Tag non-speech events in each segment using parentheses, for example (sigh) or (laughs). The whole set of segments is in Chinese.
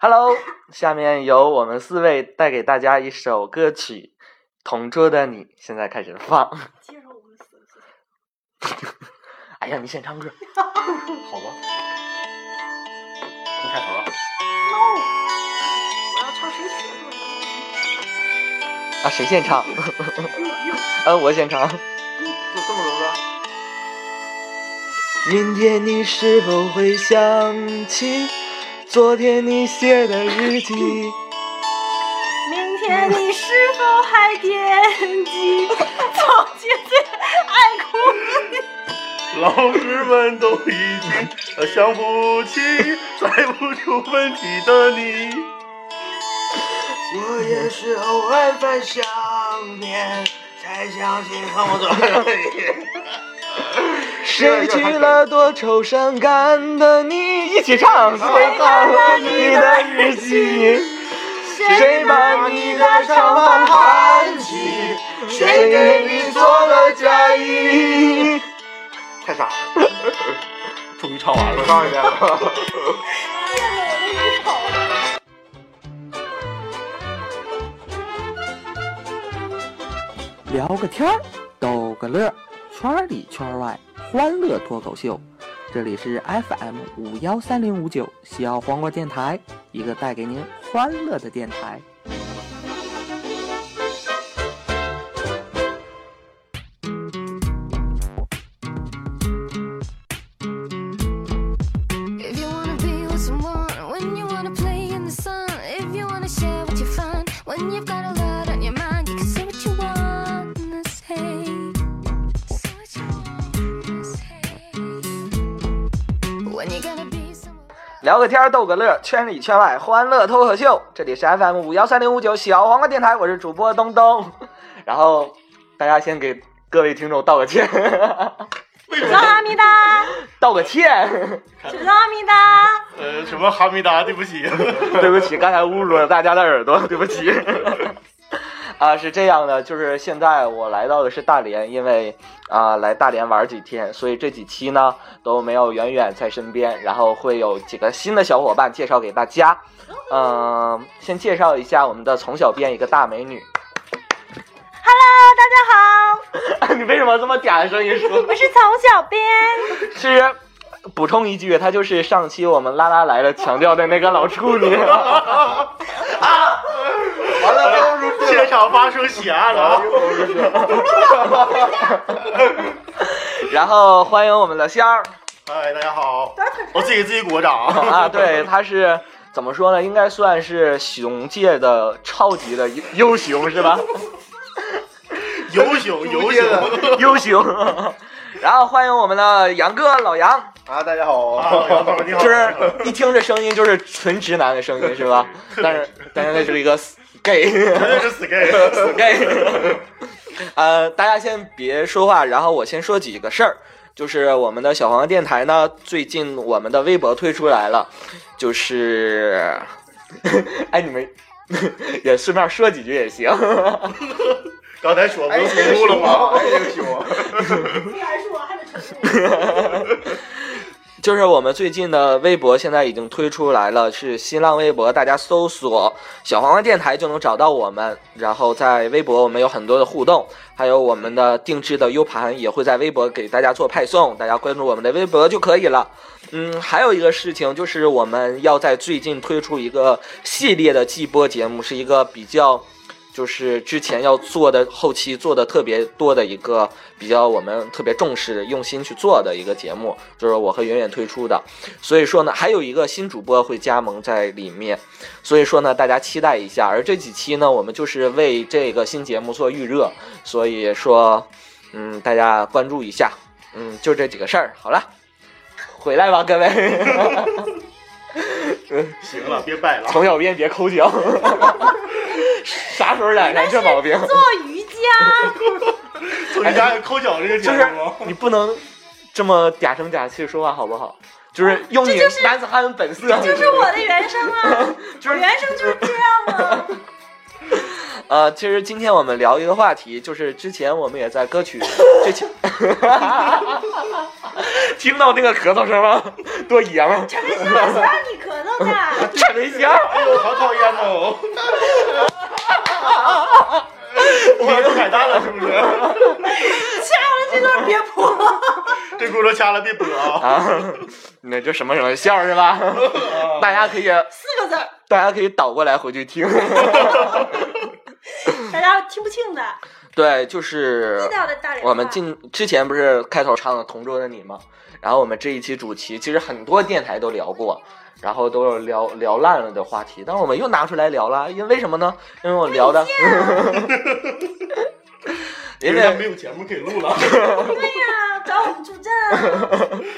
Hello，下面由我们四位带给大家一首歌曲《同桌的你》，现在开始放。介绍我们四个。哎呀，你先唱歌。(laughs) 好吧。你开头了。No，我要唱谁学的？啊，谁先唱？(laughs) 啊，我先唱。就这么多个？明天你是否会想起昨天你写的日记？明天你是否还惦记从前最爱哭的你？老师们都已经呃想不起，猜不出问题的你。我也是偶尔翻相片，才想起同桌的你。谁去了多愁善感的你？一起唱。谁看了你的日记？谁把你的长发盘起？谁给你做了嫁衣？太傻了，(laughs) 终于唱完了。唱一遍。(laughs) 聊个天儿，逗个乐儿，圈儿里圈儿外，欢乐脱口秀。这里是 FM 五幺三零五九小黄瓜电台，一个带给您欢乐的电台。聊个天儿，逗个乐，圈里圈外，欢乐脱口秀。这里是 FM 五幺三零五九小黄瓜电台，我是主播东东。(laughs) 然后大家先给各位听众道个歉，为什知道个歉。知道阿弥达。呃，什么哈密达？对不起。(laughs) 对不起，刚才侮辱了大家的耳朵，对不起。(laughs) 啊，是这样的，就是现在我来到的是大连，因为啊来大连玩几天，所以这几期呢都没有远远在身边，然后会有几个新的小伙伴介绍给大家。嗯、先介绍一下我们的从小编一个大美女。Hello，大家好，(laughs) 你为什么这么嗲的声音说？我是从小编。(laughs) 是补充一句，她就是上期我们拉拉来了强调的那个老处女。(laughs) 完了，现场发生血案了啊！然后欢迎我们的仙儿。嗨，大家好，我自己给自己鼓个掌啊！啊，对，他是怎么说呢？应该算是熊界的超级的优优熊是吧？(laughs) 游雄，(laughs) 游雄，优熊。(laughs) 然后欢迎我们的杨哥老杨，啊，大家好，啊杨总你好 (laughs) 就是一听这声音就是纯直男的声音是吧？(laughs) 但是但是那是一个 gay 绝对是死 gay。gay。呃，大家先别说话，然后我先说几个事儿。就是我们的小黄电台呢，最近我们的微博推出来了，就是，哎，你们也顺便说几句也行。刚才说不哎，是重录了吗？哎，这个熊，虽然是我还得承认。就是我们最近的微博现在已经推出来了，是新浪微博，大家搜索“小黄瓜电台”就能找到我们。然后在微博我们有很多的互动，还有我们的定制的 U 盘也会在微博给大家做派送，大家关注我们的微博就可以了。嗯，还有一个事情就是我们要在最近推出一个系列的季播节目，是一个比较。就是之前要做的后期做的特别多的一个比较我们特别重视用心去做的一个节目，就是我和圆圆推出的。所以说呢，还有一个新主播会加盟在里面，所以说呢，大家期待一下。而这几期呢，我们就是为这个新节目做预热，所以说，嗯，大家关注一下。嗯，就这几个事儿。好了，回来吧，各位。(laughs) 行了，别摆了。(laughs) 从小编别抠脚，(laughs) 啥时候染上这毛病？做瑜伽，(laughs) 做瑜伽抠脚这个节就是？你不能这么嗲声嗲气说话，好不好？就是用你男子汉本色。这就是我的原声啊，(laughs) 就是原声就是这样啊。(laughs) 呃，其实今天我们聊一个话题，就是之前我们也在歌曲之前，(laughs) 听到那个咳嗽声吗？(laughs) 多爷们儿！陈文香，虽然你咳嗽，的。陈对象。哎呦，好讨厌哦！(laughs) 我把都改大了，是不是？掐了这段别播。这轱辘掐了别播啊！啊，那这什么什么笑是吧？大家可以，四个字儿，大家可以倒过来回去听。大家听不清的。对，就是我们进之前不是开头唱了《同桌的你》吗？然后我们这一期主题其实很多电台都聊过，然后都有聊聊烂了的话题，但是我们又拿出来聊了，因为为什么呢？因为我聊的，(laughs) 因人家没为有节目可以录了。对呀，找我们助阵啊。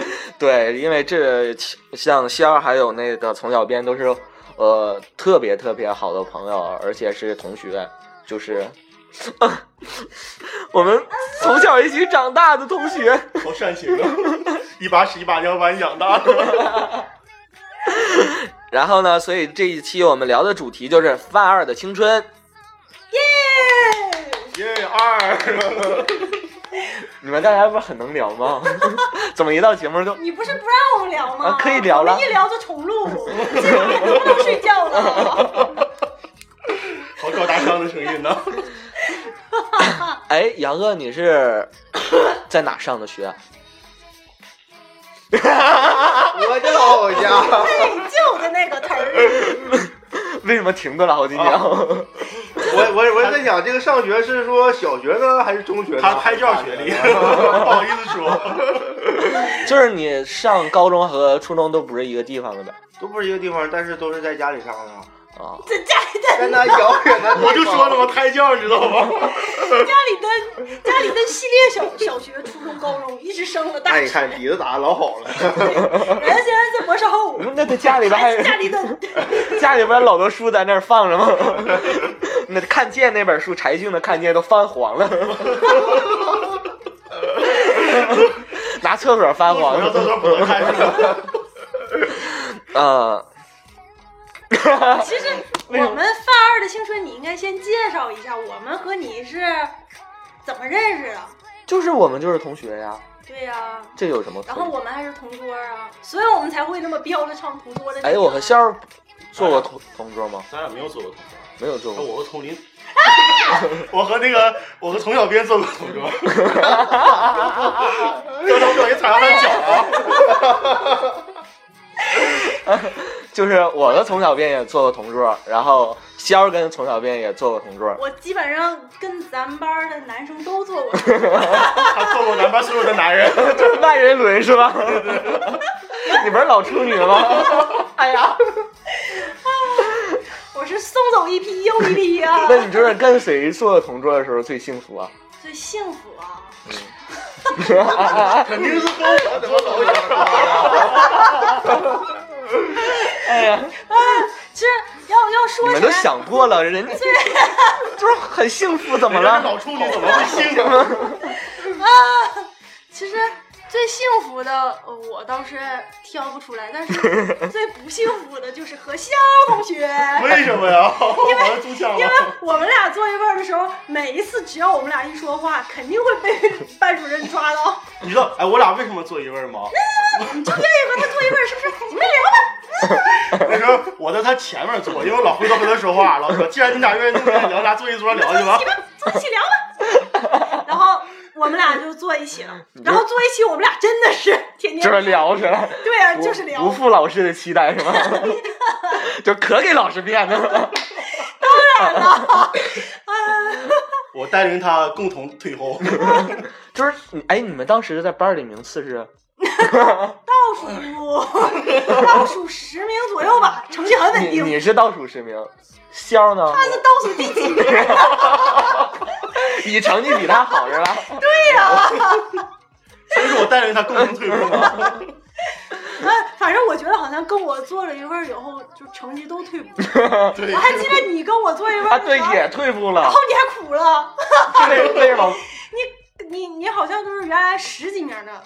(laughs) 对，因为这像仙儿还有那个从小编都是呃特别特别好的朋友，而且是同学，就是。(laughs) 我们从小一起长大的同学，好煽情啊！一把屎一把尿把你养大的。(laughs) 然后呢，所以这一期我们聊的主题就是范二的青春。耶！耶二，(laughs) 你们大家不是很能聊吗？怎么一到节目就你不是不让我们聊吗？啊可以聊了一聊就重录，这两天都不能睡觉了。好高大上的声音呢。(laughs) 哎，杨哥，你是在哪上的学？(laughs) 我的老家，对，就的那个词儿。为什么停顿了好几秒？我我我在想，这个上学是说小学呢，还是中学呢？他拍照学历，(laughs) 不好意思说。就是你上高中和初中都不是一个地方的呗？都不是一个地方，但是都是在家里上的，啊，(laughs) 在家里的在那遥远的。我就说了，我胎教，你知道吗？家里的家里的系列小小学、初中、高中，一直升了大学。看底子打的老好了。人家现在在博士后，(laughs) 那他家里边还 (laughs) 家里的家里边老多书在那儿放着吗？那看见那本书，柴静的看见都泛黄了，拿厕所翻黄上厕了。所不能看？啊，(laughs) 其实我们范二的青春，你应该先介绍一下，我们和你是怎么认识的？就是我们就是同学呀，对呀、这有什么？然后我们还是同桌啊，所以我们才会那么标着唱同桌的。哎，我和仙儿做过同同桌吗？咱俩没有做过同桌。没有做过。我和丛林，(laughs) 我和那个我和丛小编做过同桌。(laughs) 刚才我不小心踩到他脚了。就是我的从小便也做过同桌，然后仙儿跟从小便也做过同桌。我基本上跟咱们班的男生都做过，(laughs) (laughs) 他做过咱班所有的男人。(laughs) 就是万人轮是吧？你不是老处女吗？哎呀，我是送走一批又一批啊，那你就是跟谁做同桌的时候最幸福啊？最幸福啊！肯定是跟我怎么老想 (laughs) 哎呀，其实要要说起来，你们都想过了，人家 (laughs) 就是很幸福，怎么了？老处女怎么会幸福？(laughs) 啊，其实最幸福的呃我倒是挑不出来，但是 (laughs) 最不幸福的就是和肖同学。(laughs) 为什么呀？(laughs) 因为因为。我们俩坐一块儿的时候，每一次只要我们俩一说话，肯定会被班主任抓到。你知道哎，我俩为什么坐一位吗？你就愿意和他坐一块儿，是不是？你们聊吧。那时候我在他前面坐，因为我老回头和他说话，老说既然你俩愿意那么聊，俩坐一桌聊去吧你。们坐一起聊吧。然后我们俩就坐一起了，然后坐一起，我们俩真的是天天就是聊起来？对啊，就是聊。不负老师的期待是吗？(laughs) 就可给老师面子了。(laughs) 我带领他共同退后。就是你哎，你们当时在班里名次是？(laughs) 倒数倒数十名左右吧，成绩很稳定。你是倒数十名，肖呢？他是倒数第几名？(laughs) 你成绩比他好是吧？(laughs) 对呀、(laughs) 所以说我带着他共同退步嘛。啊，反正我觉得好像跟我坐了一会儿以后，就成绩都退步。对我，还记得你跟我坐一块啊，儿的时候，对，也退步了然后。你还哭了。为为什么？你你你好像都是原来十几名的嗯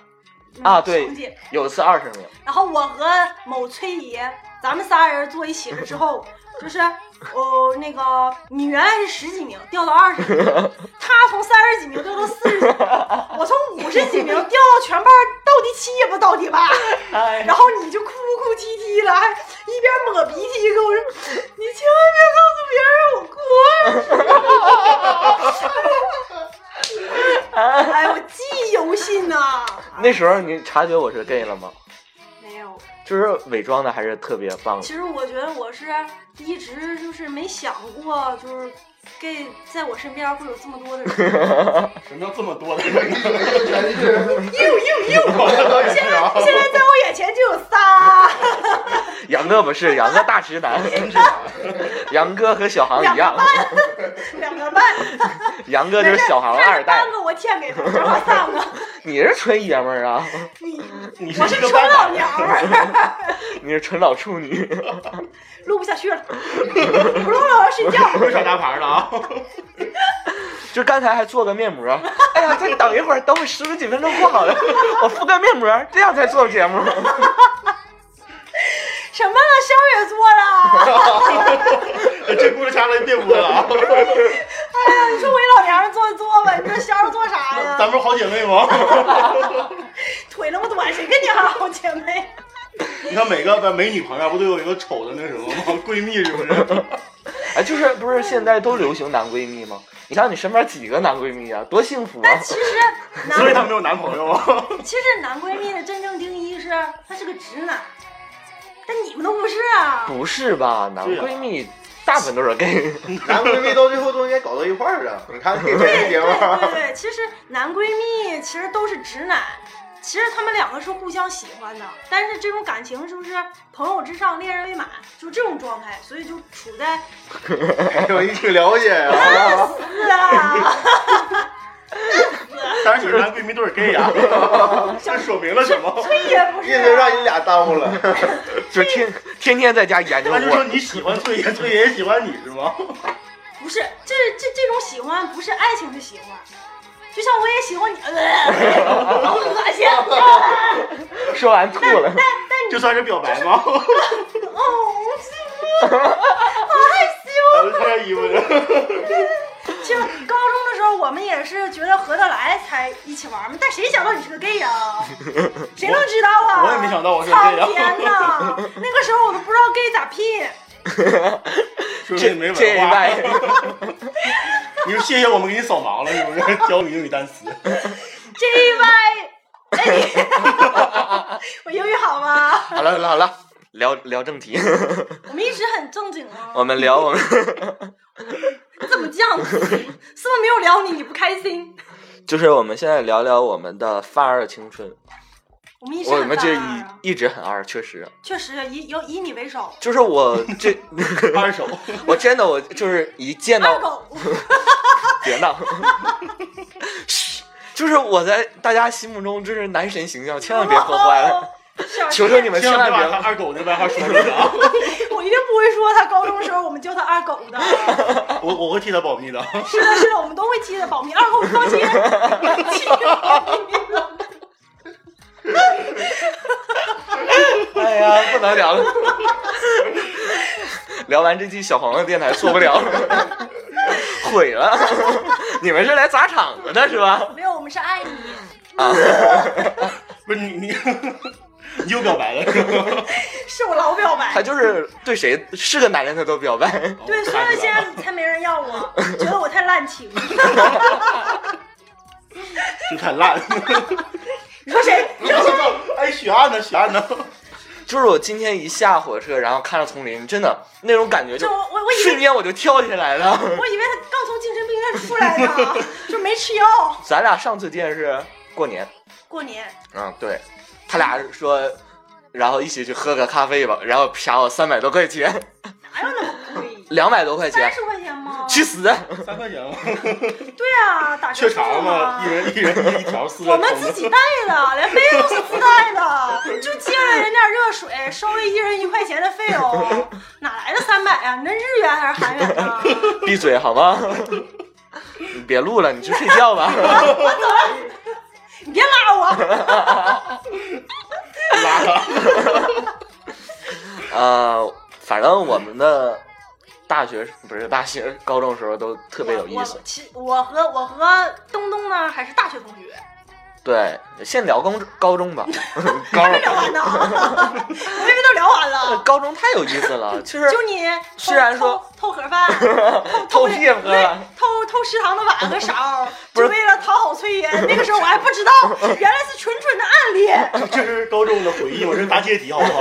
啊对有次二十名，然后我和某崔爷，咱们仨人坐一起了之后，就是哦，那个你原来是十几名，掉到二十几名，他从三十几名掉到四十几名，我从五十几名掉到全班倒第七也不倒第八，哎然后你就哭哭啼啼的，还一边抹鼻涕跟我说：“你千万别告诉别人我哭。” (laughs) 哎，我记忆犹新呐、那时候你察觉我是 gay 了吗？没有，就是伪装的还是特别棒的。其实我觉得我是一直就是没想过，就是 gay 在我身边会有这么多的人。(laughs) 什么叫这么多的？人？(laughs) 又又又现在现在在我眼前就有仨，(laughs) 杨哥不是，杨哥大直男，杨哥和小航一样，两个半，杨哥就是小航二代我欠给他，正好三个。你是纯爷们儿啊，(laughs) 你你我是纯老娘们儿，(laughs) 你是纯老处女。录不下去了，不录了，我要睡觉。不是耍大牌了啊！(laughs) 就刚才还做个面膜，哎呀，再等一会儿，等我十几分钟过好了，我敷个面膜，这样才做节目。什么了？肖也做了。这故事掐了别播了啊！哎呀，你说我一老娘们做就做吧，你说肖做啥呀？咱不是好姐妹吗？(laughs) 腿那么短，谁跟你还好姐妹？(laughs) 你看每个美女旁边不都有一个丑的那什么吗？(laughs) 闺蜜是不是？哎，就是不是现在都流行男闺蜜吗？你看你身边几个男闺蜜啊，多幸福啊！其实男所以她没有男朋友啊。其实男闺蜜的真正定义是他是个直男，但你们都不是啊。不是吧？男闺蜜大部分都是 gay。男闺蜜到最后都应该搞到一块儿啊！你看这对对节目，对对，其实男闺蜜其实都是直男，其实他们两个是互相喜欢的，但是这种感情就是朋友之上，恋人未满，就这种状态，所以就处在哎呦，你挺了解呀、是啊，(laughs) (laughs) 但是你的男闺蜜都是 gay 呀，(laughs) 这说明了什么？这也不是、意思是让你俩耽误了。就天天天在家研究那就说，你喜欢崔爷，崔爷也喜欢你是吗？不是，这这这种喜欢不是爱情的喜欢，就像我也喜欢你，(laughs) 恶心，呃说完吐了。这算是表白吗？(laughs) 哦，害羞。咱们穿件衣服去。其实高中的时候，我们也是觉得合得来才一起玩嘛，但谁想到你是个 gay 啊、(laughs) 谁能知道啊？我也没想到我是个 gay 啊苍天呐，那个时候我都不知道 gay 咋拼。说明你没这文化。(laughs) 你说谢谢我们给你扫盲了，是不是？教你英语单词。J Y，哎，(laughs) 我英语好吗？好了好了好了，聊聊正题，(laughs) 我们一直很正经啊。(laughs) 我们聊我们 (laughs) 你怎么这样子？是不是没有聊你你不开心？就是我们现在聊聊我们的范儿青春，我们一直我们这一一直很二，确实，确实以有以你为首，就是我这二手，我真的我就是一见到。别闹，嘘，就是我在大家心目中就是男神形象，千万别破坏了，小求求你们千千万别。把二狗那外号说出来啊！(laughs) 我一定不会说他高中的时候我们叫他二狗的。我我会替他保密的。(laughs) 是的，是的，我们都会替他保密。二狗，你放心，替他保密了。哎呀，不能聊了，聊完这期小黄的电台做不了了，毁了。你们是来砸场子的是吧？没有，我们是爱你。啊，不是你你你又表白了 (laughs) 是我老表白他。就是对谁是个男人他都表白。(laughs) 对，所以现在才没人要我，(laughs) 觉得我太滥情。就太烂。你说谁？哎，许岸呢？许岸呢？就是我今天一下火车，然后看到丛林，真的那种感觉就就我我瞬间我就跳起来了。我以为他刚从精神病院出来呢，就没吃药。咱俩上次见是过年，过年嗯，对，他俩说，然后一起去喝个咖啡吧，然后啪我三百多块钱，哪有那么贵？两百多块钱，三十块钱吗？去死！三块钱吗？(laughs) 对啊，打折雀巢嘛，一人一人一条四个。我们自己带的，连费用都是自带的，就借了人点热水，收了一人一块钱的费用，哪来的三百啊？你那日元还是韩元啊？(laughs) 闭嘴好吗？(laughs) 你别录了，你去睡觉吧。你别拉我！(laughs) 拉了。呃，反正我们的大学不是大学，高中时候都特别有意思我和我和东东呢还是大学同学，对，先聊高高中吧，(laughs) 高还没聊完呢，(laughs) 我以为都聊完了。高中太有意思了，其实就你偷虽然说偷偷盒饭，(laughs) 偷屁喝对，偷偷食堂的碗和勺，是就为了讨好崔爷。那个时候我还不知道，原来是纯纯的暗恋。这是高中的回忆，我这是答阶题，好不好？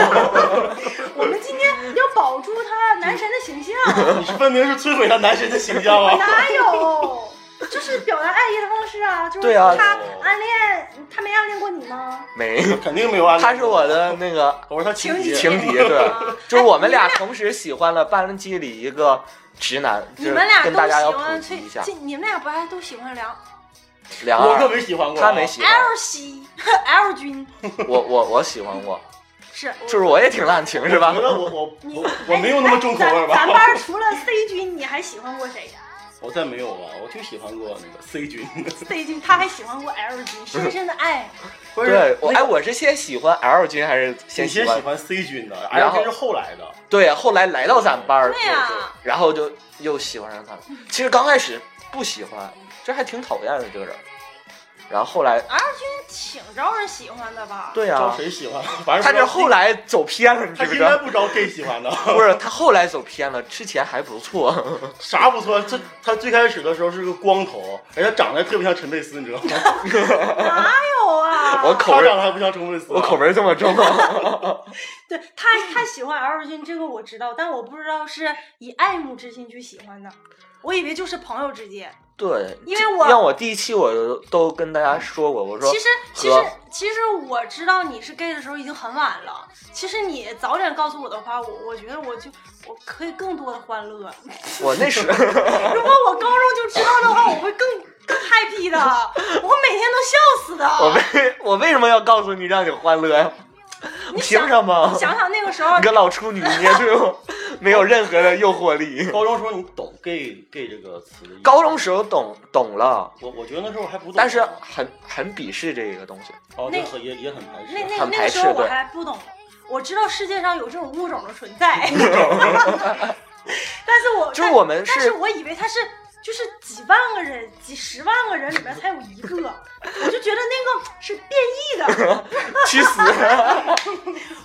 我们今天要保住他男神的形象，你分明是摧毁他男神的形象啊！哪有？就是表达爱意的方式啊，就是对啊他暗恋，他没暗恋过你吗？没，肯定没有暗恋他是我的那个 (laughs) 我是他情敌。情敌，对，就是我们俩同时喜欢了班级里一个直男，你们俩都跟大家要普喜欢崔及一下，，这你们俩不还都喜欢梁梁我可二，没喜欢过，他没。喜欢，L 西 L (laughs) 君？我我我喜欢过，(laughs) 是，就是我也挺滥情是吧我觉？得我我我我没有那么重口味吧咱咱吧？班除了 C 君，你还喜欢过谁呀我再没有了，我就喜欢过那个 C 君。？C 君他还喜欢过 L 君，深深的爱。不是对，我那哎，我是先喜欢 L 君还是先喜欢？先喜欢 C 君的然 l 后君是后来的。对，后来来到咱班儿，对呀然后就又喜欢上他了。其实刚开始不喜欢，这还挺讨厌的这个人，然后后来，L 君挺招人喜欢的吧？对呀、招谁喜欢？反正他这后来走偏了，你他知不知道？应该不招 gay 喜欢的。不是，他后来走偏了，之前还不错。(laughs) 啥不错？这他最开始的时候是个光头，而且长得特别像陈佩斯，你知道吗？(laughs) 哪有啊？我口味他长得还不像陈佩斯。我口味这么重，(laughs) 对他他喜欢 L 君，这个我知道，但我不知道是以爱慕之心去喜欢的，我以为就是朋友之间。对，因为我让我第一期我都跟大家说过，我说其实其实其实我知道你是 gay 的时候已经很晚了。其实你早点告诉我的话，我我觉得我就我可以更多的欢乐。我那时候如果我高中就知道的话，我会更更 happy 的，我会每天都笑死的。我为我为什么要告诉你让你欢乐呀？你凭什么你？想想那个时候 (laughs) 你，个老处女，你也就 (laughs) 没有任何的诱惑力。高中时候你懂 gay gay 这个词的意思？高中时候懂懂了，我我觉得那时候还不懂，但是很很鄙视这个东西。哦，那也也很排斥。那那很排那个时候我还不懂，我知道世界上有这种物种的存在，(laughs) 但是我就是我们是但是我以为他是就是几万个人、几十万个人里面才有一个，我就觉得那个是变异的，(laughs) 去死！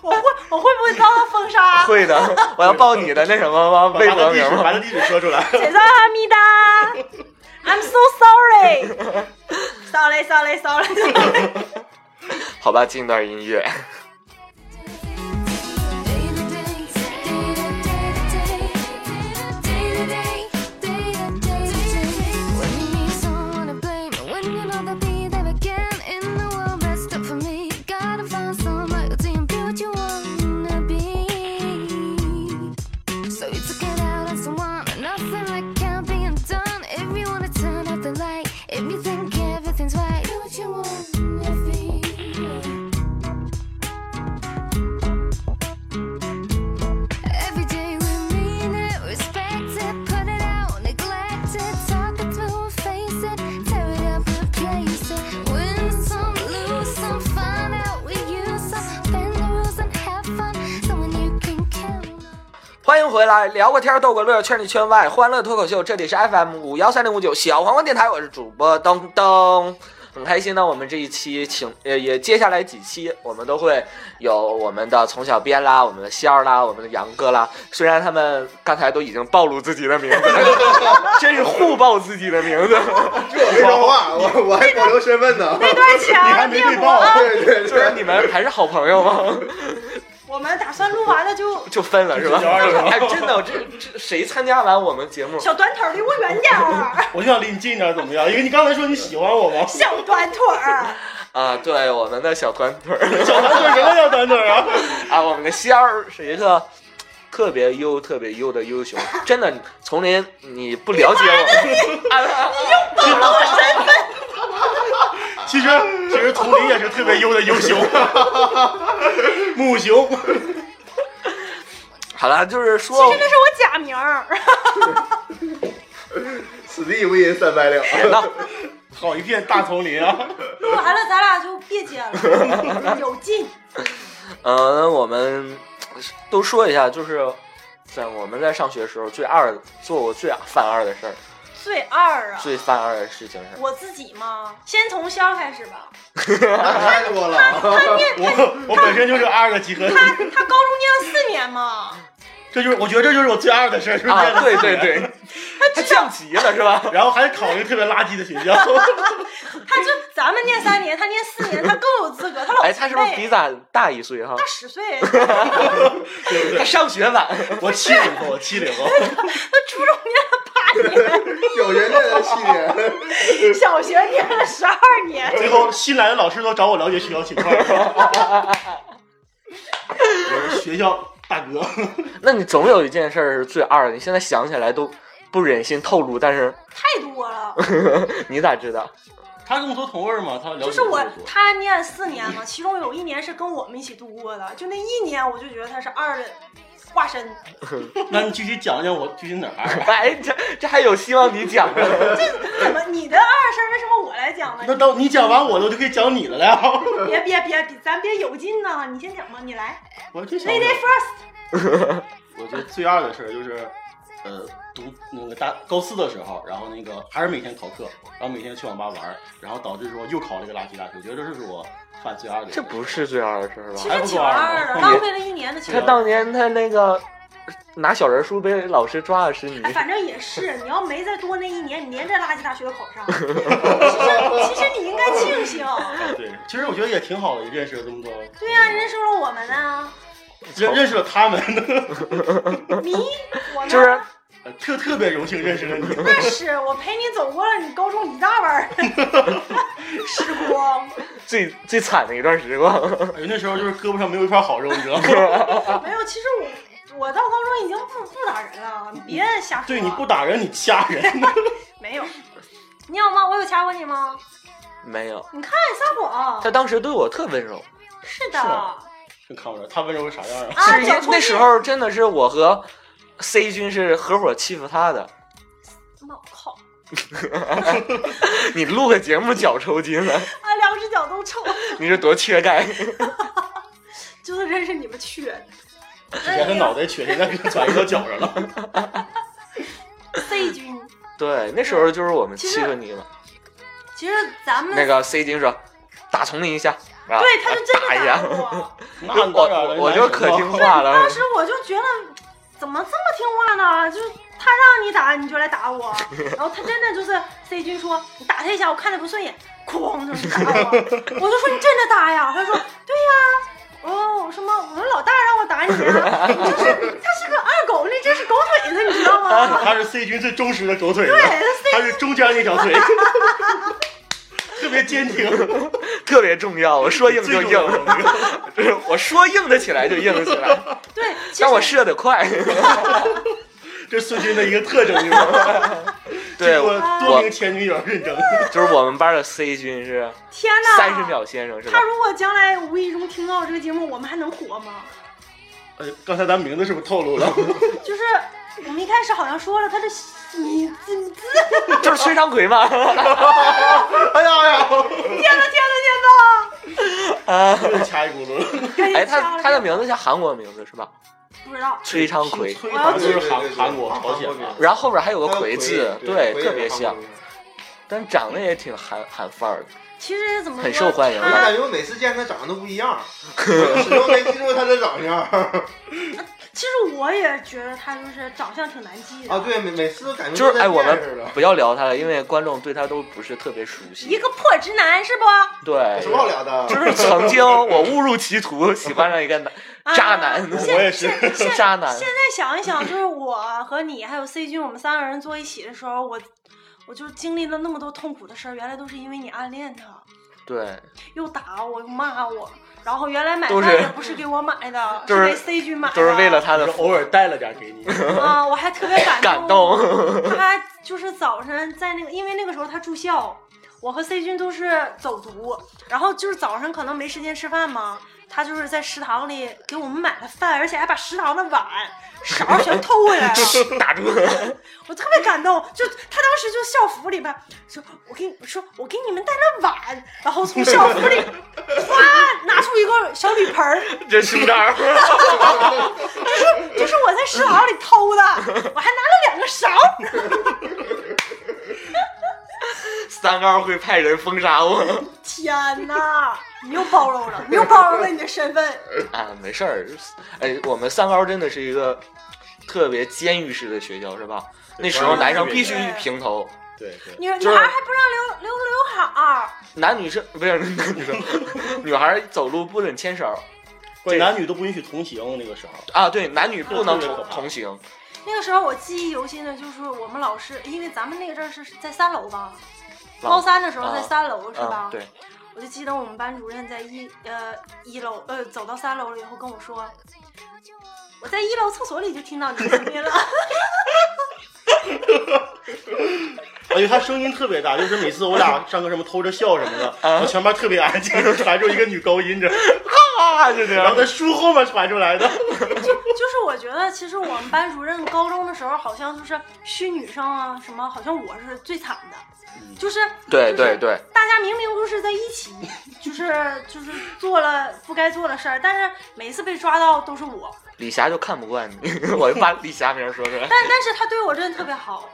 我会我会不会遭到封杀？会的，我要报你的那什么吗？把微他的地址，把博名吗？他地址说出来。解散阿弥达，I'm so sorry，sorry sorry (laughs) sorry，好吧，进段音乐。聊个天儿，逗个乐，圈里圈外，欢乐脱口秀。这里是 FM 五幺三零五九小黄瓜电台，我是主播噔噔。很开心呢，我们这一期请呃也接下来几期我们都会有我们的从小编啦，我们的仙儿啦，我们的杨哥啦。虽然他们刚才都已经暴露自己的名字了，真是互报自己的名字。这我没说话，我我还保留身份呢。那段你还没被爆啊！对对虽然，你们还是好朋友吗？我们打算录完了就就分了是吧？哎，真的，这这谁参加完我们节目？小短腿离我远点儿，(laughs) 我就想离你近点，怎么样？因为你刚才说你喜欢我吗？小短腿儿。(laughs) 啊，对，我们的小短腿儿。小短腿什么叫短腿啊？(laughs) 啊，我们的仙儿是一个特别优、特别优的优秀，真的，丛林你不了解我，啊其实其实丛林也是特别优的优雄，(laughs) 母熊。好了，就是说其实，那是我假名儿，(laughs) 此地无银三百两。那好一片大丛林啊！录完了咱俩就别接了，有劲。(laughs) 嗯、我们都说一下，就是在我们在上学的时候，最二做过最犯二的事儿，最二啊，最犯二的事情是，我自己吗，先从肖开始吧。太多了。我我本身就是二的集合体，他他高中念了四年嘛，这就是我觉得这就是我最二的事儿，是不是？啊，对对对，(laughs) 他降级了是吧？(laughs) 然后还考一个特别垃圾的学校，(laughs) 他就咱们念三年，他念四年，他更有资格，他老哎，他是不是比咱大一岁哈？大十岁？他上学晚，我七零后，我七零后，他初中念了八年，小学念了七年，小学念了十二年。最后新来的老师都找我了解学校情况，我是学校大哥。(laughs) 那你总有一件事儿是最二的，你现在想起来都不忍心透露，但是太多了，(laughs) 你咋知道？他跟我说同位儿嘛，他了解就是我他念四年嘛，其中有一年是跟我们一起度过的，就那一年我就觉得他是二的化身。(laughs) 那你具体讲讲我具体哪儿？(laughs) 哎，这这还有希望你讲呢。怎么你的二事儿为什么我来讲呢？那到你讲完我的，我就可以讲你的了。别别别，咱别有劲呢！你先讲吧，你来。我就想 Lady first，(laughs) 我觉得最二的事儿就是，呃，读那个大高四的时候，然后那个还是每天逃课，然后每天去网吧玩，然后导致说又考了一个垃圾大学。我觉得这是我犯最二的。这不是最二的事儿吧？其实挺二的，(laughs) 浪费了一年的青春。他当年他那个拿小人书被老师抓了十你哎，反正也是，你要没再多那一年，你连这垃圾大学都考不上。(laughs) 其实其实你应该庆幸。(laughs) 对，其实我觉得也挺好的，也认识了这么多，对呀、认识了我们呢，认认识了他们，你我呢？就是呃特特别荣幸认识了你。那是我陪你走过了你高中一大半儿 (laughs) 时光。最最惨的一段时光。哎，那时候就是胳膊上没有一块好肉，你知道吗？(laughs) 没有，其实我我到高中已经不不打人了，你别瞎说。对，你不打人，你掐人。(laughs) 没有，你有吗？我有掐过你吗？没有，你看撒谎。他当时对我特温柔，是的。是真看不出来他温柔是啥样啊？啊，那时候真的是我和 C 君是合伙欺负他的。妈我靠！(laughs) 你录个节目脚抽筋了，啊，两只脚都抽，你是多缺钙？(laughs) 就是认识你们缺的。之前是脑袋缺，现在给他转移到脚上了。C 君，对，那时候就是我们欺负你了。其实咱们那个 C 君说打从你一下，啊对他是真的打。我。我我就可听话了当。时我就觉得怎么这么听话呢？就是他让你打你就来打我，(laughs) 然后他真的就是 C 君说你打他一下，我看他不顺眼，哐就是打我，(laughs) 我就说你真的打呀？他说对呀。哦，什么？我们老大让我打你啊！就是他是个二狗，那真是狗腿子，你知道吗？(laughs) 他是 C 君最忠实的狗腿子对，，他 C 他是中间那条腿，特别坚挺，特别重要，我说硬就硬，(laughs) 就是我说硬得起来就硬起来，对，其但我射得快。(laughs) 这是孙军的一个特征，你知道吗？对，我多名前女友认证，(laughs) 就是我们班的 C 君是天哪，三十秒先生是吧他？如果将来无意中听到这个节目，我们还能火吗？哎，刚才咱名字是不是透露了？就是我们一开始好像说了他的名字，就是崔长奎嘛。(laughs) 哎呀哎呀，天呐天呐天啊，又掐一！哎，他他的名字叫韩国名字是吧？不知道，崔昌奎，崔好像就是韩韩国朝鲜。然后后边还有个奎字，对，特别像，但长得也挺韩韩范儿的。其实怎么说很受欢迎我他感觉我每次见他长得都不一样，(laughs) 我始终没记住他的长相。其实我也觉得他就是长相挺难记的啊，对，每每次都感觉就是哎，我们。不要聊他了，因为观众对他都不是特别熟悉一。个破直男是不？对有什，么好聊的？就是曾经我误入歧途，喜欢上一个男啊渣男，现 (laughs) 我也是渣男现在想一想，就是我和你还有 C 君，我们三个人坐一起的时候，我我就经历了那么多痛苦的事儿，原来都是因为你暗恋他，对，又打我又骂我，然后原来买饭也不是给我买的，都是给 C 君买的，都是为了他的就是偶尔带了点给你，(laughs) 啊，我还特别感感动。他就是早晨在那个，因为那个时候他住校，我和 C 君都是走读，然后就是早上可能没时间吃饭嘛，他就是在食堂里给我们买了饭，而且还把食堂的碗勺全偷回来了。(laughs) 打住！(laughs) 我特别感动，就他当时就校服里边说，我给你说，我给你们带了碗，然后从校服里 (laughs) 哗拿出一个小铝盆儿，这样。这是这是我在食堂里偷的，我还拿了两个勺。三高会派人封杀我天哪，你又暴露了，你又暴露了你的身份。(laughs) 啊！没事儿，哎，我们三高真的是一个特别监狱式的学校，是吧？那时候男生必须平头，对对，女女孩还不让留留刘海儿，男女生不是 (laughs) 男女生，女孩走路不准牵手关于男女都不允许同行，那个时候。啊，对，男女不能同同行。那个时候我记忆犹新的就是我们老师，因为咱们那个阵儿是在三楼吧，老高三的时候在啊三楼是吧啊？？对，我就记得我们班主任在一呃一楼呃走到三楼了以后跟我说，我在一楼厕所里就听到你的声音了。(laughs) 而且他声音特别大，就是每次我俩上课什么偷着笑什么的，(laughs) 我全班特别安静，传出一个女高音着，(laughs) 啊，就这然后在书后面传出来的。就是我觉得其实我们班主任高中的时候好像就是虚女生啊什么，好像我是最惨的。就是对就是对对，大家明明都是在一起，就是就是做了不该做的事儿，但是每次被抓到都是我。李霞就看不惯你，(laughs) 我就把李霞名说出来，但但是他对我真的特别好，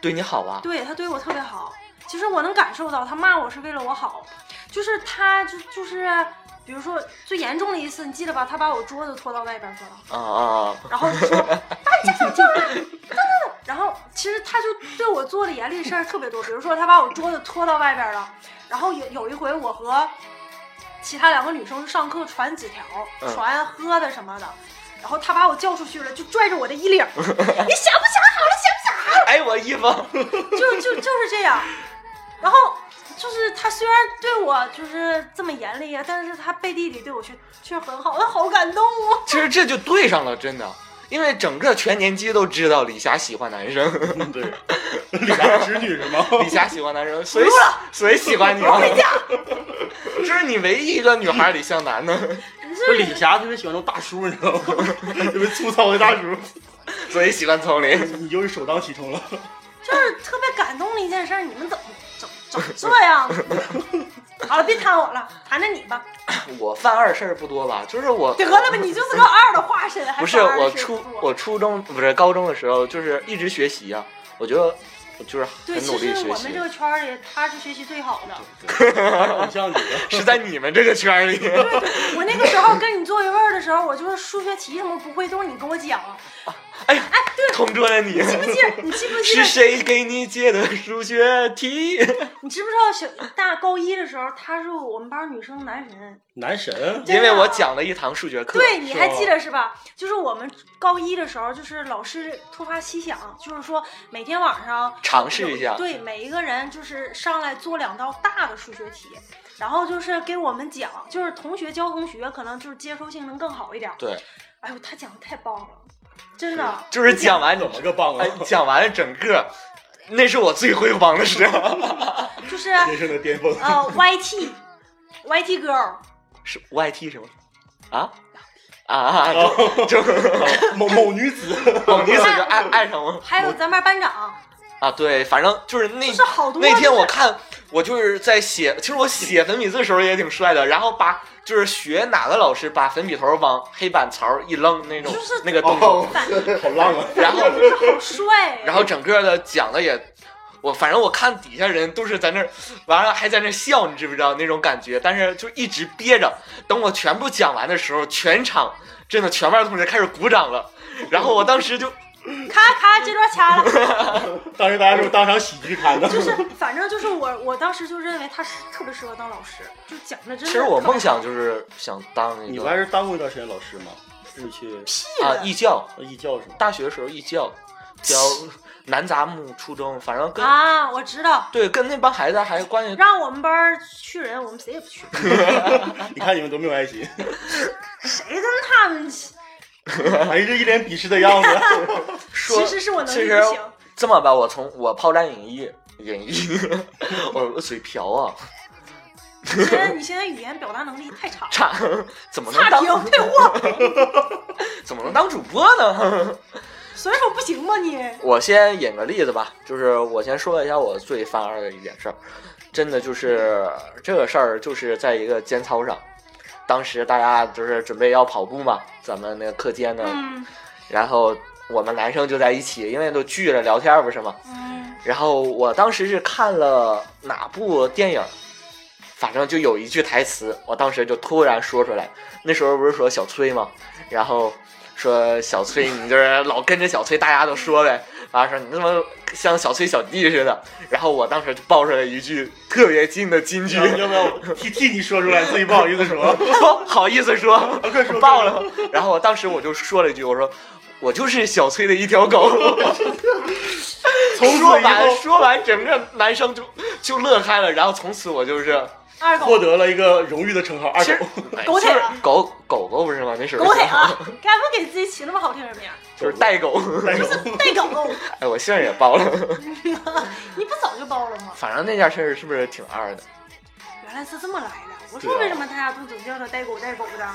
对你好啊。对他对我特别好。其实我能感受到他骂我是为了我好，就是他就就是，比如说最严重的一次，你记得吧？他把我桌子拖到外边去了。啊啊然后就说把你 (laughs) 家长叫来，等等等。然后其实他就对我做的严厉事儿特别多，比如说他把我桌子拖到外边了，然后有有一回我和其他两个女生上课传纸条，嗯传喝的什么的。然后他把我叫出去了，就拽着我的衣领，(laughs) 你想不想好了？想不想好了？哎，我衣服，(laughs) 就就就是这样。然后就是他虽然对我就是这么严厉啊，但是他背地里对我却却很好，我好感动哦。其实这就对上了，真的，因为整个全年级都知道李霞喜欢男生，嗯，对，李霞是直女是吗？(laughs) 李霞喜欢男生，(laughs) 所以所以喜欢你吗？(laughs) 这是你唯一一个女孩李向南呢，就李霞特别喜欢那种大叔，你知道吗？特别粗糙的大叔，所以喜欢丛林。你就是首当其冲了。就是特别感动的一件事儿，你们怎么怎么怎么这样？好了，别谈我了，谈谈你吧。(clears throat) 我犯二事儿不多吧，就是我得了吧，你就是个二的化身，还不是我初我初中不是高中的时候，就是一直学习啊，我觉得就是对，很努其力学习实我们这，个圈儿里，他是学习最好的。偶像级的。是在你们这个圈儿里。我那个时候跟你做一位儿的时候，我就是数学题什么不会，都是你跟我讲。(laughs) 哎呀，同桌的你，你记不记得？你记不记是？谁给你解的数学题？(laughs) 你知不知道小大高一的时候，他是我们班女生男神。男神，因为我讲了一堂数学课。对，你还记得是吧？就是我们高一的时候，就是老师突发奇想，就是说每天晚上尝试一下对，每一个人就是上来做两道大的数学题，然后就是给我们讲，就是同学教同学，可能就是接受性能更好一点。对，哎呦，他讲的太棒了，真的。就是讲完怎么个棒啊哎？，讲完了整个，那是我最辉煌的时候。(laughs) 就是 (laughs) 人生的巅峰。(laughs) 呃，YT YT girl，是 YT 什么？啊啊啊！就就某某女子，某女子就爱爱上我还有咱班班长，啊！对，反正就是那就是好多那天就是我看我就是在写，其实我写粉笔字的时候也挺帅的，然后把就是学哪个老师把粉笔头往黑板槽一扔那种就是那个动作，哦，好浪啊！然后就是好帅。然后整个的讲的也。我反正我看底下人都是在那儿，完了还在那笑，你知不知道那种感觉？但是就一直憋着，等我全部讲完的时候，全场真的全班同学开始鼓掌了，然后我当时就咔咔，这段掐了。(laughs) 当时大家是不是当场喜剧看的？就是，反正就是我，我当时就认为他是特别适合当老师，就讲的真的。其实我梦想就是想当一个你不还是当过一段时间老师吗？是去屁了，啊义教，义教是吗？大学的时候义教，教南杂木初中，反正跟、啊，我知道，对跟那帮孩子还关系让我们班去人，我们谁也不去，(laughs) 你看你们多没有爱心，谁跟他们去？(laughs) 还是一脸鄙视的样子。(laughs) 说，其实是我能行。这么吧，我从我抛砖引玉，引玉，我 (laughs) 我嘴瓢啊，你现在你现在语言表达能力太差了，差怎么能差当评退货，怎么能当主播呢？所以说不行吗你？我先引个例子吧，就是我先说一下我最犯二的一件事儿，真的就是这个事儿，就是在一个间操上，当时大家就是准备要跑步嘛，咱们那个课间呢，嗯然后我们男生就在一起，因为都聚着聊天不是吗？嗯，然后我当时是看了哪部电影，反正就有一句台词，我当时就突然说出来。那时候不是说小崔吗？然后说小崔，你就是老跟着小崔，大家都说呗。完了说你他妈像小崔小弟似的。然后我当时就爆出来一句特别近的金句，要要不要我替替你说出来？自己不 (laughs) 好意思说。不好意思说，快说爆了。(laughs) 然后我当时我就说了一句，我说我就是小崔的一条狗。说完说完，整个男生就就乐开了。然后从此我就是二狗获得了一个荣誉的称号“二狗 (laughs) 狗 (laughs) 腿啊狗狗狗不是吗？那时候狗腿啊，(laughs) 该不给自己起那么好听的名儿？就是带狗。”，带狗。带狗，哎，我姓儿也报了。你不早就包了吗？反正那件事儿是不是挺二的？原来是这么来的。我说为什么大家都总叫他带狗带狗的？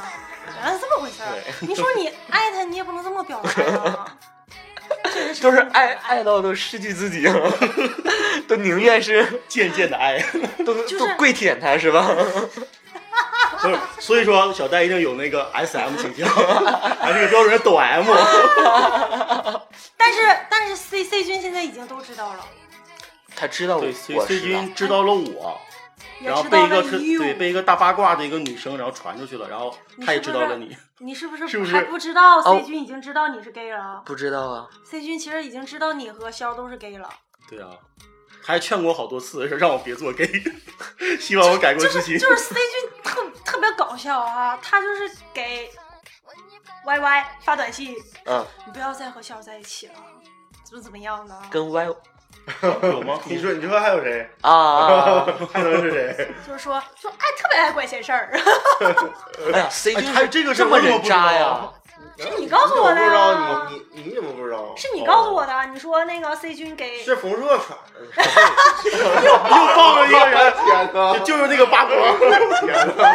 原来是这么回事儿。你说你爱他，你也不能这么表达呀。就是。爱爱到都失去自己了，(laughs) 都宁愿是渐渐的爱，都就是都跪舔他是吧？不是，所以说小戴一定有那个 S M 倾向，(laughs) 还是个标准的抖 M。(laughs) 但是但是 C C 君现在已经都知道了，他知道我对，C 我 C 君知道了我，也然后被一个特。对被一个大八卦的一个女生，然后传出去了，然后他也知道了你。你是不是 (laughs) 是不是还不知道哦 C 君已经知道你是 gay 了不知道啊。？C 君其实已经知道你和肖都是 gay 了。对啊，还劝过我好多次，说让我别做 gay，(laughs) 希望我改过自新。就是 C 君特特别搞笑啊，他就是给 Y Y 发短信，嗯，你不要再和肖在一起了，怎么怎么样呢？跟 Y (laughs) 有吗？(laughs) 你说，你说还有谁？啊啊，(laughs) 还能是谁？就是说，就爱特别爱管闲事儿，哎呀，C 哎君还这个是这么人渣呀？是你告诉我的你怎么不知道呀你你你怎么不知道？是你告诉我的。你说那个 C 君给是冯硕传的。又放了一个人，天哪！就是那个八婆。天哪！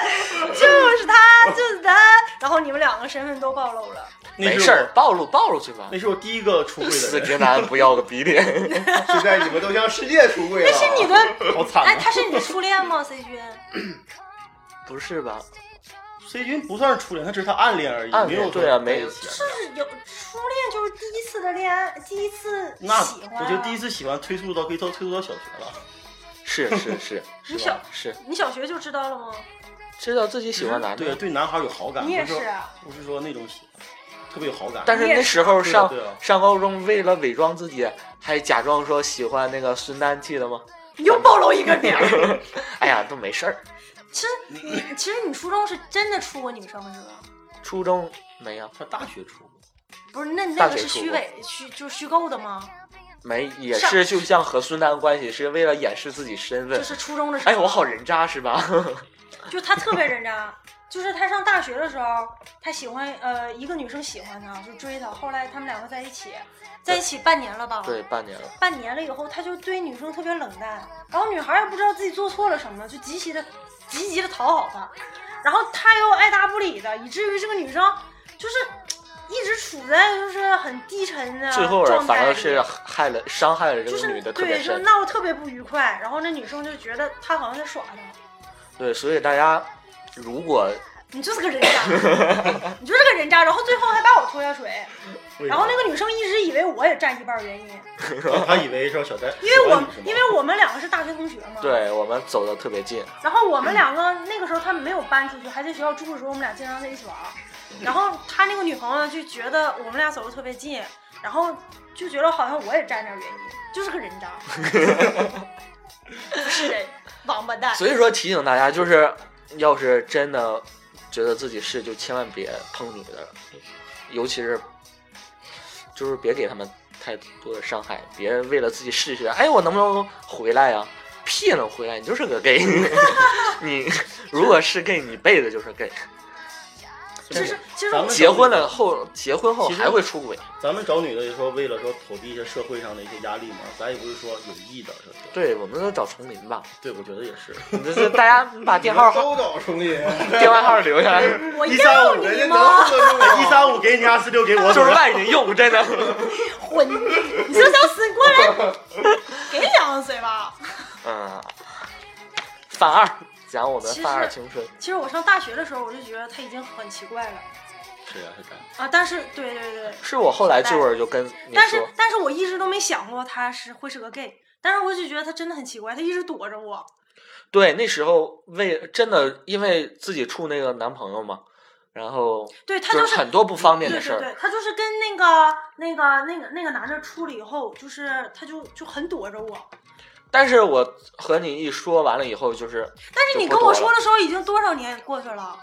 就是他，就是他，然后你们两个身份都暴露了。没事儿，，暴露暴露去吧那。是我第一个出柜的人，死直男不要个逼脸，(laughs) 现在你们都向世界出柜了。那是你的，哎，好惨啊他是你的初恋吗？C 君？(coughs) 不是吧？！C 君不算是初恋，他只是他暗恋而已，暗没有恋对啊没有就是有初恋，就是第一次的恋爱，第一次那喜欢。啊我觉得第一，次喜欢推溯到可以到推溯到小学了，(laughs) 是是 (laughs) 是你小是，你小学就知道了吗？知道自己喜欢男对，的，对男孩有好感，你也是啊不是说那种喜欢，特别有好感。但是那时候上上高中，为了伪装自己，还假装说喜欢那个孙丹，记得吗？你 (laughs) 又暴露一个名儿。(laughs) 哎呀，都没事儿。其实你，其实你初中是真的处过女生是吧？初中没有，他大学出过，不是，那那个是虚伪虚就是虚构的吗？没也是就像和孙丹关系，是为了掩饰自己身份就。是初中的时候。哎，我好人渣是吧？(laughs) 就他特别人渣，就是他上大学的时候，他喜欢呃一个女生喜欢他，就追他，后来他们两个在一起，在一起半年了吧？对，半年了。半年了以后，他就对女生特别冷淡，然后女孩也不知道自己做错了什么，就极其的积极的讨好他，然后他又爱答不理的，以至于这个女生就是一直处在就是很低沉的最后状态里反而是害了伤害了这就是个女的特别对，就。闹得特别不愉快，然后那女生就觉得他好像在耍她。对，所以大家如果你就是个人渣，(laughs) 你就是个人渣，然后最后还把我拖下水，然后那个女生一直以为我也占一半原因，她以为是小戴，因为我因为我们两个是大学同学嘛，，对我们走的特别近，然后我们两个那个时候他们没有搬出去，还在学校住的时候，我们俩经常在一起玩，然后他那个女朋友就觉得我们俩走的特别近，然后就觉得好像我也占点原因，就是个人渣 (laughs) (laughs) 不是人，王八蛋。所以说提醒大家，就是要是真的觉得自己是，就千万别碰女的，尤其是就是别给他们太多的伤害，别为了自己试试，哎，我能不能回来呀、屁能回来？你就是个 gay，你如果是 gay，你一辈子就是 gay。其实其实咱们结婚了后，结婚后还会出轨。咱们找女的，也说为了说逃避一些社会上的一些压力嘛，咱也不是说有意的，是是？对，我们都找丛林吧。对，我觉得也是。你这是大家把电话号、都找丛林，电话号留下来，(laughs) 我一三五要你人家能吗？一三五给你，二四六给我，(laughs) 就是外人用，真的。(laughs) 混，你是不是想死？你过来，给你两岁吧。嗯，反二讲我们其实范二青春。其实我上大学的时候，我就觉得他已经很奇怪了是呀，是这样。啊。但是，对对对，是我后来这会儿就跟你但是，但是我一直都没想过他是会是个 gay。但是我就觉得他真的很奇怪，他一直躲着我。对，那时候为真的因为自己处那个男朋友嘛，然后对他就是很多不方便对的事儿。对对，他就是跟那个那个那个那个男的处了以后，就是他就就很躲着我。但是我和你一说完了以后，就是但是你跟我说的时候，已经多少年过去了？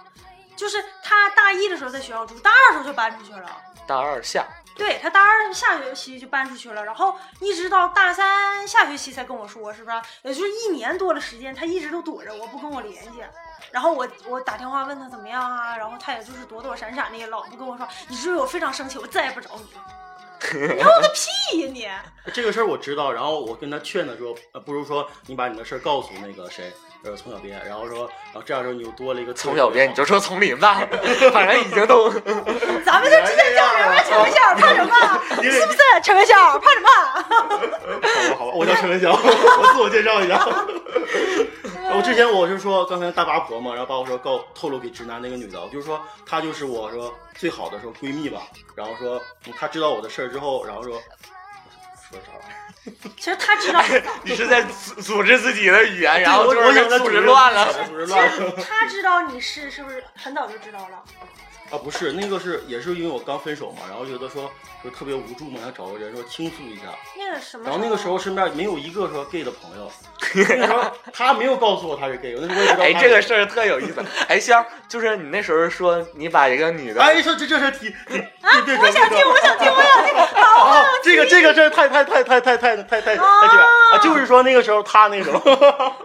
就是他大一的时候在学校住，大二的时候就搬出去了。大二下，对他大二下学期就搬出去了，然后一直到大三下学期才跟我说，是不是？也就是一年多的时间，他一直都躲着我，不跟我联系。然后我我打电话问他怎么样啊，然后他也就是躲躲闪闪的，也老不跟我说，以至于我非常生气，我再也不找你了。你 (laughs) 要个屁呀你！这个事儿我知道，然后我跟他劝他说，呃，不如说你把你的事儿告诉那个谁，呃，从小编，然后说，然后这样时候你又多了一个从小编你就说丛林吧，反正已经都 (laughs) 咱们就直接叫人吧，陈文笑，怕什么？是不是陈文笑？怕什么？(laughs) 好吧，好吧，我叫陈文晓，(laughs) 我自我介绍一下。我之前我是说刚才大八婆嘛，然后把我说告透露给直男那个女的，我就是说她就是我说最好的说闺蜜吧，然后说嗯她知道我的事儿之后，然后说说啥玩意儿？(laughs) 其实他知道，(laughs) 你是在组组织自己的语言，然后我就是我想在组织乱了。(laughs) 组织乱了。他知道你是是不是很早就知道了？啊，不是，那个是也是因为我刚分手嘛，然后觉得说就特别无助嘛，想找个人说倾诉一下。那个什么？然后那个时候身边没有一个说 gay 的朋友，那个时候他没有告诉我他是 gay，我那时候我也不知道哎，这个事儿特有意思。哎，香，就是你那时候说你把一个女的，哎，说这这事提提啊，对我想听，我想听，我想听。好，啊，这个这个事儿太太太太太太太太太太绝啊！就是说那个时候他那种，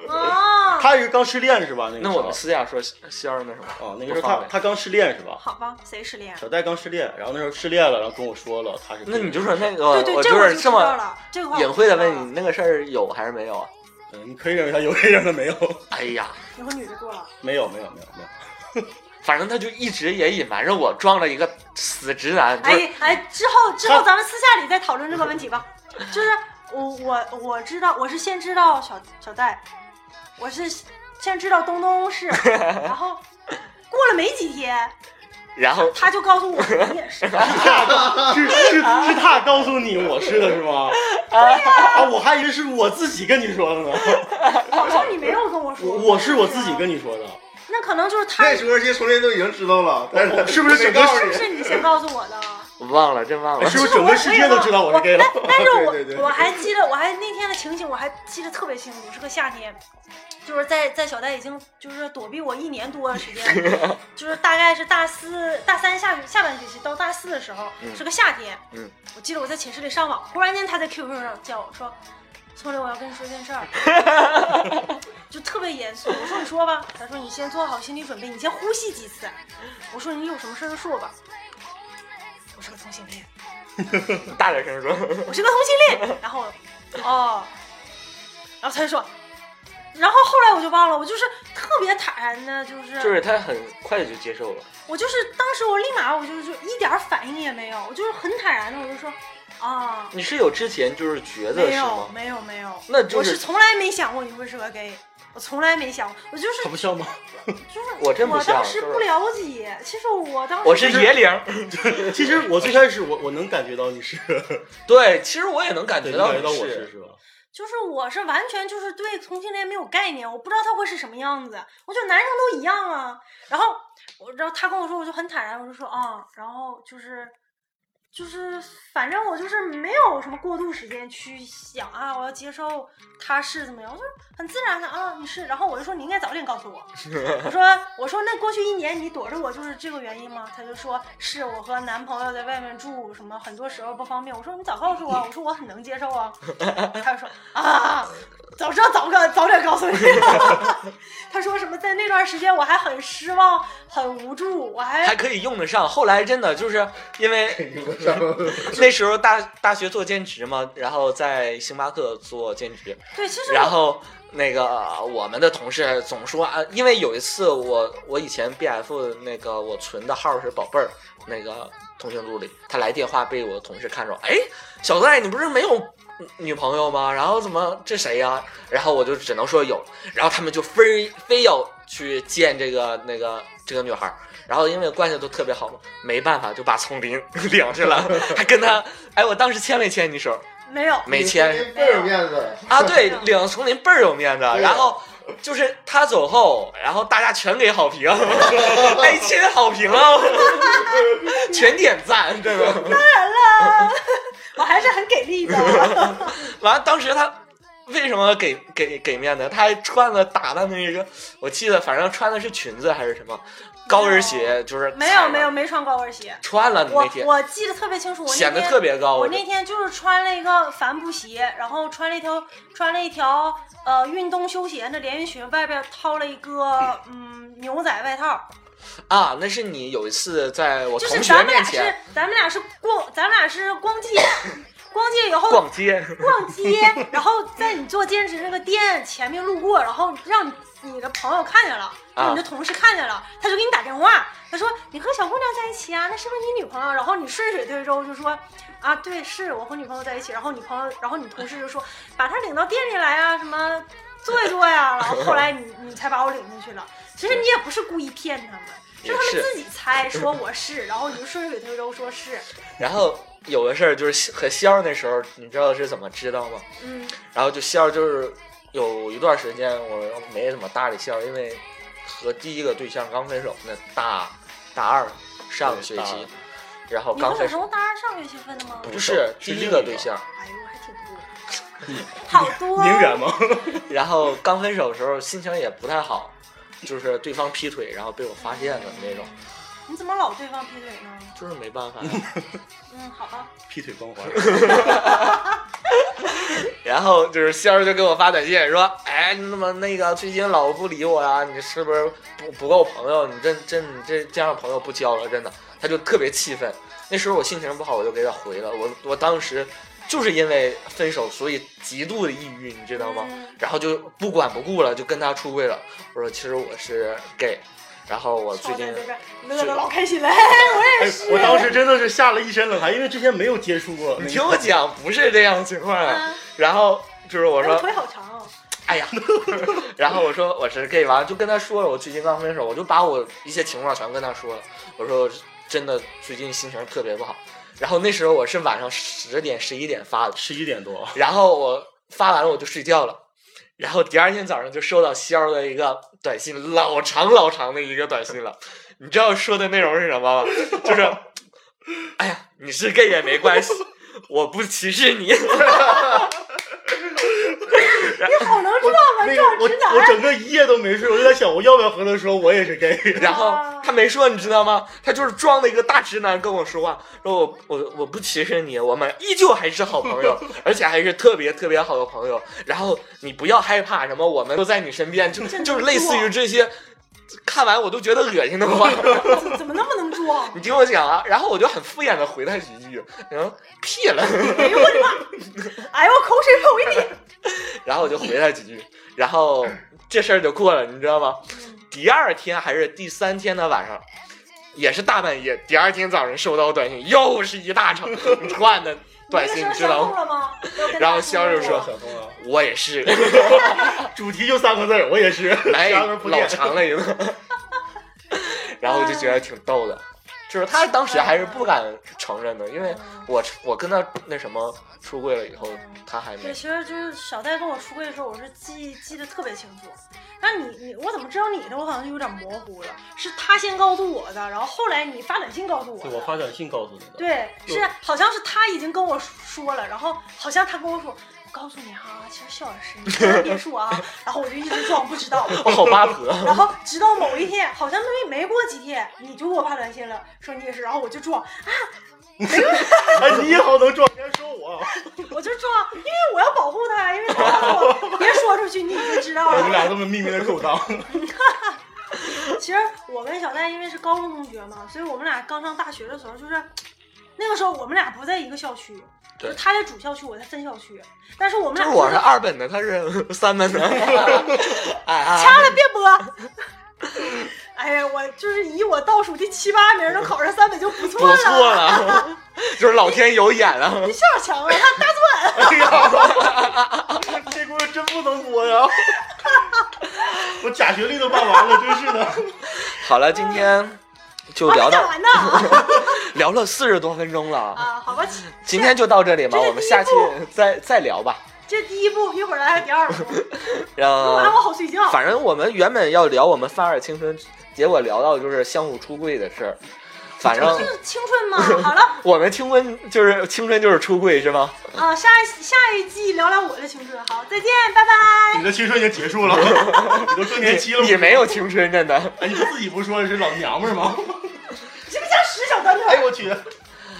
啊，(laughs) 他是刚失恋是吧？那个时候那我们私下说仙儿那什么？哦，那个时候他他刚失恋是吧？好吧，谁失恋？小戴刚失恋，然后那时候失恋了，然后跟我说了他是。那你就说那个，我我就是这么隐晦的问你，那个事儿有还是没有啊？嗯，你可以认为他有，可以认为他没有，哎呀，你和女的过了，没有没有没有没有。反正他就一直也隐瞒着我，装了一个死直男。就是哎哎，之后之后咱们私下里再讨论这个问题吧。(laughs) 就是我我我知道，我是先知道小小戴，我是先知道东东是，(laughs) 然后过了没几天，(laughs) 然后他就告诉我你也是。是是是他告诉你我是的是吗？啊，我还以为是我自己跟你说的呢。好像你没有跟我说。我我是我自己跟你说的，那可能就是他，那是时候这些丛林都已经知道了，但是是不是整个没告诉你？不是你先告诉我的？我忘了，真忘了。是不是整个世界都知道我是 gay 了？但是我 (laughs) 我还记得，我还那天的情景我还记得特别清楚，是个夏天，就是在在小戴已经就是躲避我一年多的时间，(laughs) 就是大概是大四大三下学下半学期到大四的时候，嗯是个夏天。嗯，我记得我在寝室里上网，忽然间他在 QQ 上叫我说：“聪玲，我要跟你说件事儿。(laughs) ”就特别严肃。我说：“你说吧。”他说：“你先做好心理准备，你先呼吸几次。”我说：“你有什么事儿就说吧。”我是个同性恋。(laughs) 大点声说。我是个同性恋。(laughs) 然后，哦，然后他就说，然后后来我就忘了，我就是特别坦然的，就是就是他很快的就接受了。我就是当时我立马我就就一点反应也没有，我就是很坦然的，我就说啊，你是有之前就是觉得是没有吗？没有没有，那就我是从来没想过你会是个 gay。我从来没想过，我就是他不像吗？就是 (laughs) 我真不像当时就是不了解，其实我当时我是野岭。(laughs) 其实我最开始我我能感觉到你是，(laughs) 对，其实我也能感对，觉到你你感觉到我是是。是吧？就是我是完全就是对同性恋没有概念，我不知道他会是什么样子。我觉得男生都一样啊。然后我，然后他跟我说，我就很坦然，我就说啊、然后就是就是反正我就是没有什么过渡时间去想啊，我要接受他是怎么样，我就是很自然的啊，你是，然后我就说你应该早点告诉我，我说我说那过去一年你躲着我就是这个原因吗？他就说是我和男朋友在外面住，什么很多时候不方便。我说你早告诉我，我说我很能接受啊。他就说啊，早知道早告早点告诉你。(laughs) 他说什么在那段时间我还很失望，很无助，我还还可以用得上。后来真的就是因为 (laughs) (laughs) (laughs) 那时候大大学做兼职嘛，然后在星巴克做兼职，对，其实然后那个呃我们的同事总说啊，因为有一次我我以前 B F 那个我存的号是宝贝儿，那个通讯录里，他来电话被我同事看着，哎，小戴你不是没有女朋友吗？然后怎么这谁呀、然后我就只能说有，然后他们就非非要去见这个那个这个女孩儿。然后因为关系都特别好嘛，没办法就把丛林 (laughs) 领去了，还跟他，哎，我当时牵没牵你手？没有，没牵，倍儿有面子啊，对，领丛林倍儿有面子。然后就是他走后，然后大家全给好评，(laughs) 哎亲好评啊，(laughs) 全点赞，真的。当然了，我还是很给力的。完了，当时他为什么给给给面子？他还穿了打扮那个，我记得反正穿的是裙子还是什么高跟鞋，就是没有没有没穿高跟鞋。穿了我那天，我记得特别清楚，我那显得天特别高。我那天就是穿了一个帆布鞋，然后穿了一条穿了一条呃运动休闲的连衣裙，外边套了一个嗯牛仔外套。啊，那是你有一次在我就是同学咱们俩是咱们俩是逛咱们俩是逛街，逛街以后逛街，逛街，然后在你做兼职那个店前面路过，然后让你你的朋友看见了，啊你的同事看见了，他就给你打电话，他说你和小姑娘在一起啊，那是不是你女朋友？然后你顺水推舟就说啊，对，是我和女朋友在一起。然后你朋友，然后你同事就说把她领到店里来啊，什么坐一坐呀。然后后来你你才把我领进去了。其实你也不是故意骗他们，是他们自己猜说我是，然后你就顺水推舟说是，(laughs) 然后有个事儿就是和肖儿那时候，你知道是怎么知道吗？嗯然后就肖儿就是有一段时间我没怎么搭理肖儿，因为和第一个对象刚分手，那大大二上个学期，然后刚分手，大二上学期分的吗？不是第一个对象，哎呦，还挺多，(laughs) 好多、哦。宁远吗？(laughs) 然后刚分手的时候心情也不太好，就是对方劈腿，然后被我发现的那种，你怎么老对方劈腿呢？就是没办法。嗯，好吧。劈腿光环。(laughs) 然后就是仙儿就给我发短信说，哎，你怎么那个最近老不理我呀？你是不是不不够朋友？你这这你这这样朋友不交了，真的。他就特别气愤。那时候我心情不好，我就给他回了。我我当时就是因为分手，所以极度的抑郁，你知道吗？嗯然后就不管不顾了，就跟他出柜了。我说其实我是 gay，然后我最近乐的老开心了，(laughs) 我哎也是。，我当时真的是吓了一身冷汗，因为之前没有接触过。你听我讲，不是这样的情况然后就是我说我腿好长哦。哎呀，(laughs) 然后我说我是 gay，完了就跟他说了，我最近刚分手，我就把我一些情况全跟他说了。我说真的最近心情特别不好。然后那时候我是晚上十点十一点发的，十一点多，然后我发完了我就睡觉了。然后第二天早上就收到肖儿的一个短信，老长老长的一个短信了。你知道说的内容是什么吗？就是，哎呀，你是 gay 也没关系，我不歧视你。(laughs) 你好能撞啊，那个我撞直男。我整个一夜都没睡，我就在想我要不要和他说我也是 gay。(laughs) 然后他没说，你知道吗？他就是装的一个大直男跟我说话，说我我我不歧视你，我们依旧还是好朋友，(laughs) 而且还是特别特别好的朋友。然后你不要害怕什么，我们都在你身边，就就是类似于这些，看完我都觉得恶心的慌。怎怎么那么能装？(laughs) 你听我讲啊，然后我就很敷衍的回他几句，嗯，屁了，哎呦我的妈！(laughs) 哎呦，我口水喷我一脸。(laughs) 然后我就回他几句，然后这事儿就过了，你知道吗？第二天还是第三天的晚上，也是大半夜，第二天早上收到短信，又是一大长串的短信，你知道吗？了吗？然后肖就说我也是，(laughs) 主题就三个字儿，我也是，(laughs) 来老长了一个，(laughs) 然后我就觉得挺逗的，就是他当时还是不敢承认的，因为我我跟他那什么出柜了以后，他还没对，其实就是小戴跟我出柜的时候，我是记记得特别清楚。但你你我怎么知道你的？我好像就有点模糊了。是他先告诉我的，然后后来你发短信告诉我对的。我发短信告诉你的。对，是好像是他已经跟我说了，然后好像他跟我说，我告诉你哈，其实肖老师你千万别说啊，(laughs) 然后我就一直装不知道。我好八婆。然后直到某一天，好像没没过几天，你就给我发短信了，说你也是，然后我就装，哎，你也好能装，你还说我，(laughs) 我就装，因为我要保护他，因为他告诉我别说出去，你已经知道了。我们俩这么秘密的勾当。(laughs) 其实我跟小戴因为是高中同学嘛，所以我们俩刚上大学的时候，就是那个时候我们俩不在一个校区，对就他在主校区，我在分校区，但是我们俩就是我是二本的，他是 (laughs) 三本的。(laughs) 掐了别播。哎呀，我就是以我倒数第七八名能考上三本就不错了。不错了，(laughs) 就是老天有眼啊。你校长强啊，他大钻。哎呀，这轱辘真不能播呀！我假学历都办完了，真是的。好了，今天就聊到。(laughs) 聊了四十多分钟了，啊，好吧，今天就到这里吧，我们下期再再聊吧。这第一步，一会儿来第二步，(laughs) 让 (laughs) 录完我好睡觉。反正我们原本要聊我们发二青春，结果聊到就是相互出柜的事儿。反正这是青春嘛。(laughs) 好了，我们青春就是青春就是出柜是吗？啊，下一下一季聊聊我的青春。好，再见，拜拜。你的青春已经结束了，(laughs) 你都更年期了。你没有青春，真的。哎，你自己不说是老娘们儿吗？是不是像屎小短腿？哎呦我去！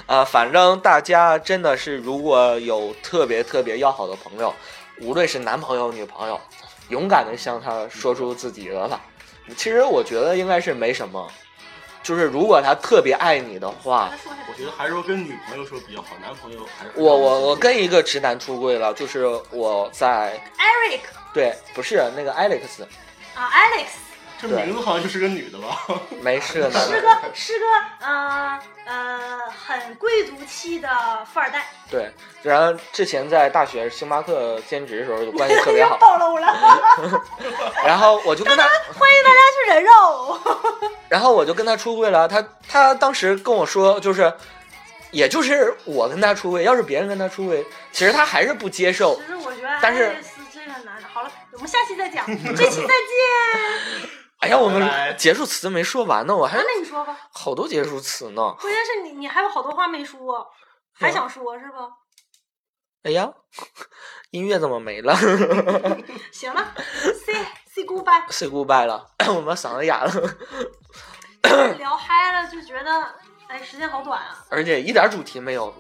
啊，反正大家真的是，如果有特别特别要好的朋友，无论是男朋友女朋友，勇敢的向他说出自己的吧。其实我觉得应该是没什么，就是如果他特别爱你的话，我觉得还是说跟女朋友说比较好，男朋友还是我我我跟一个直男出柜了，就是我在 Eric 对，不是那个 Alex，啊，Alex 这名字好像就是个女的吧？(laughs) 没事的，是个是个呃呃很贵族气的富二代，对，然后之前在大学星巴克兼职的时候就关系特别好，(laughs) 暴露了。(laughs) 然后我就跟他，欢迎大家去人肉。然后我就跟他出柜了，他他当时跟我说就是。也就是我跟他出柜，要是别人跟他出柜，其实他还是不接受其。实我觉得但是爱丽丝这个男的，好了，我们下期再讲，这期再见。哎呀，我们结束词没说完呢，我还啊，那你说吧，好多结束词呢。关键是你你还有好多话没说，还想说是吧？哎呀，音乐怎么没了 (laughs) 行了，say say goodbye。？Say goodbye 了，(coughs) 我们嗓子哑了，聊嗨了就觉得，哎，时间好短啊。而且一点主题没有，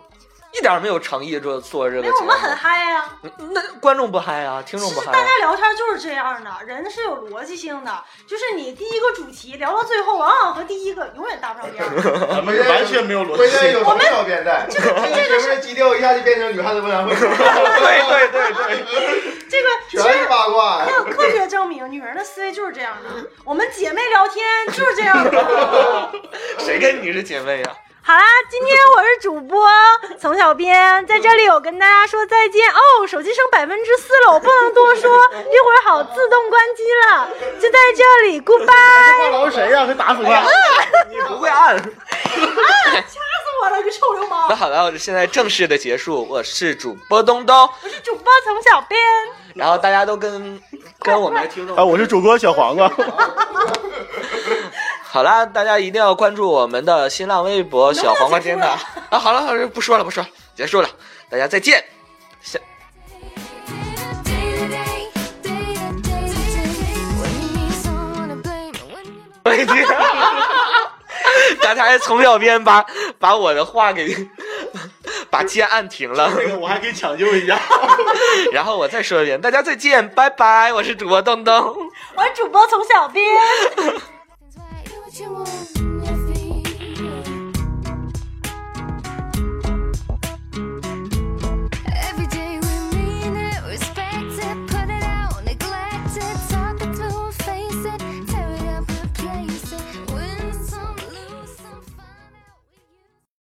一点没有诚意做做这个节目因为我们。很嗨呀、那观众不嗨啊，听众不嗨、啊。大家聊天就是这样的，人是有逻辑性的，就是你第一个主题聊到最后，往往和第一个永远搭不上边儿。(laughs) 咱们是完全没有逻辑性我们有。从小变态，这个节目的基调一下就变成女汉子不男会，对对对对，(laughs) 这个其全是实八卦还。有科学证明，女人的思维就是这样的。我们姐妹聊天就是这样的。(laughs) 谁跟你是姐妹呀、好啦，今天我是主播丛小编，在这里我跟大家说再见哦。手机剩百分之四了，我不能多说，一会儿好自动关机了，就在这里，goodbye。话痨谁呀？会打死他！你不会按。掐死我了，个臭流氓！那好了，我现在正式的结束。我是主播东东，我是主播丛小编。然后大家都跟跟我们的听众啊，我是主播小黄瓜。(laughs) 好啦，大家一定要关注我们的新浪微博“小黄瓜电台” (laughs) 啊！好了好了，不说了不说了，结束了，大家再见。下 you 再见。刚才从小编把把我的话给 (laughs) 把键按停了，那个我还可以抢救一下。(laughs) 然后我再说一遍，大家再见，拜拜！我是主播东东。我是主播从小编。是吗